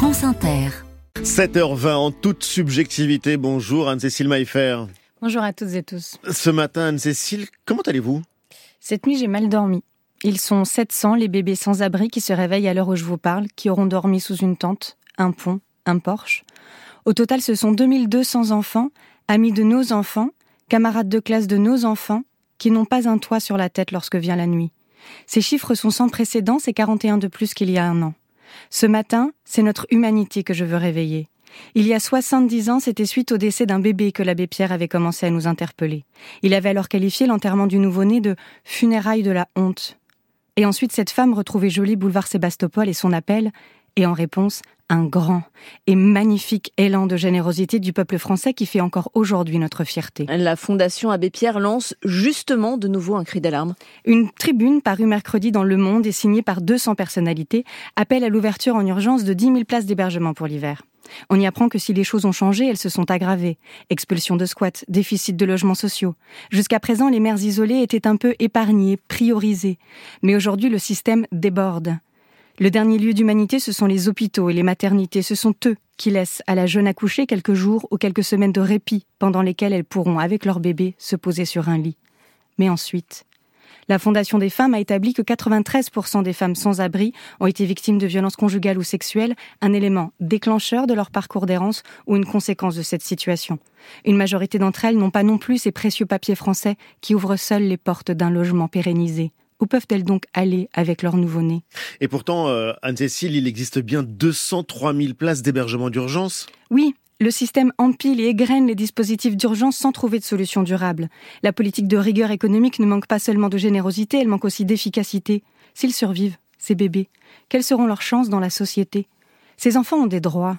France Inter. 7h20 en toute subjectivité. Bonjour Anne-Cécile Maillefer. Bonjour à toutes et tous. Ce matin, Anne-Cécile, comment allez-vous? Cette nuit, j'ai mal dormi. Ils sont 700 les bébés sans abri qui se réveillent à l'heure où je vous parle, qui auront dormi sous une tente, un pont, un porche. Au total, ce sont 2200 enfants, amis de nos enfants, camarades de classe de nos enfants, qui n'ont pas un toit sur la tête lorsque vient la nuit. Ces chiffres sont sans précédent, c'est 41 de plus qu'il y a un an. Ce matin, c'est notre humanité que je veux réveiller. Il y a 70 ans, c'était suite au décès d'un bébé que l'abbé Pierre avait commencé à nous interpeller. Il avait alors qualifié l'enterrement du nouveau-né de funérailles de la honte. Et ensuite, cette femme retrouvait joli boulevard Sébastopol et son appel, et en réponse, un grand et magnifique élan de générosité du peuple français qui fait encore aujourd'hui notre fierté. La Fondation Abbé Pierre lance justement de nouveau un cri d'alarme. Une tribune parue mercredi dans Le Monde et signée par 200 personnalités appelle à l'ouverture en urgence de 10 000 places d'hébergement pour l'hiver. On y apprend que si les choses ont changé, elles se sont aggravées. Expulsion de squats, déficit de logements sociaux. Jusqu'à présent, les mères isolées étaient un peu épargnées, priorisées. Mais aujourd'hui, le système déborde. Le dernier lieu d'humanité, ce sont les hôpitaux et les maternités. Ce sont eux qui laissent à la jeune accouchée quelques jours ou quelques semaines de répit pendant lesquels elles pourront, avec leur bébé, se poser sur un lit. Mais ensuite, la Fondation des femmes a établi que 93% des femmes sans abri ont été victimes de violences conjugales ou sexuelles, un élément déclencheur de leur parcours d'errance ou une conséquence de cette situation. Une majorité d'entre elles n'ont pas non plus ces précieux papiers français qui ouvrent seuls les portes d'un logement pérennisé. Où peuvent-elles donc aller avec leur nouveau-né? Et pourtant, euh, Anne-Cécile, il existe bien 203 000 places d'hébergement d'urgence Oui, le système empile et égrène les dispositifs d'urgence sans trouver de solution durable. La politique de rigueur économique ne manque pas seulement de générosité, elle manque aussi d'efficacité. S'ils survivent, ces bébés, quelles seront leurs chances dans la société? Ces enfants ont des droits.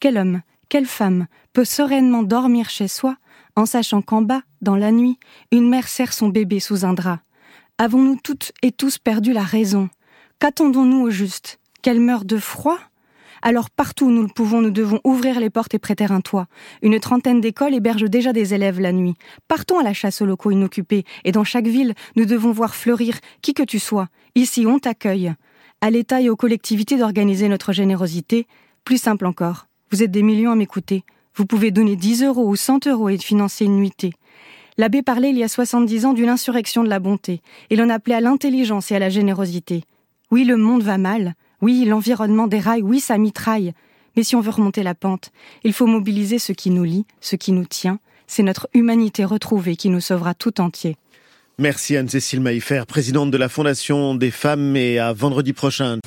Quel homme, quelle femme peut sereinement dormir chez soi en sachant qu'en bas, dans la nuit, une mère serre son bébé sous un drap? Avons-nous toutes et tous perdu la raison? Qu'attendons-nous au juste? Qu'elle meure de froid? Alors partout où nous le pouvons, nous devons ouvrir les portes et prêter un toit. Une trentaine d'écoles hébergent déjà des élèves la nuit. Partons à la chasse aux locaux inoccupés, et dans chaque ville, nous devons voir fleurir qui que tu sois. Ici, on t'accueille. À l'État et aux collectivités d'organiser notre générosité. Plus simple encore. Vous êtes des millions à m'écouter. Vous pouvez donner 10 euros ou 100 euros et financer une nuitée. L'abbé parlait il y a 70 ans d'une insurrection de la bonté, et l'on appelait à l'intelligence et à la générosité. Oui, le monde va mal, oui, l'environnement déraille, oui, ça mitraille, mais si on veut remonter la pente, il faut mobiliser ce qui nous lie, ce qui nous tient, c'est notre humanité retrouvée qui nous sauvera tout entier. Merci Anne-Cécile Maillefer, présidente de la Fondation des femmes, et à vendredi prochain.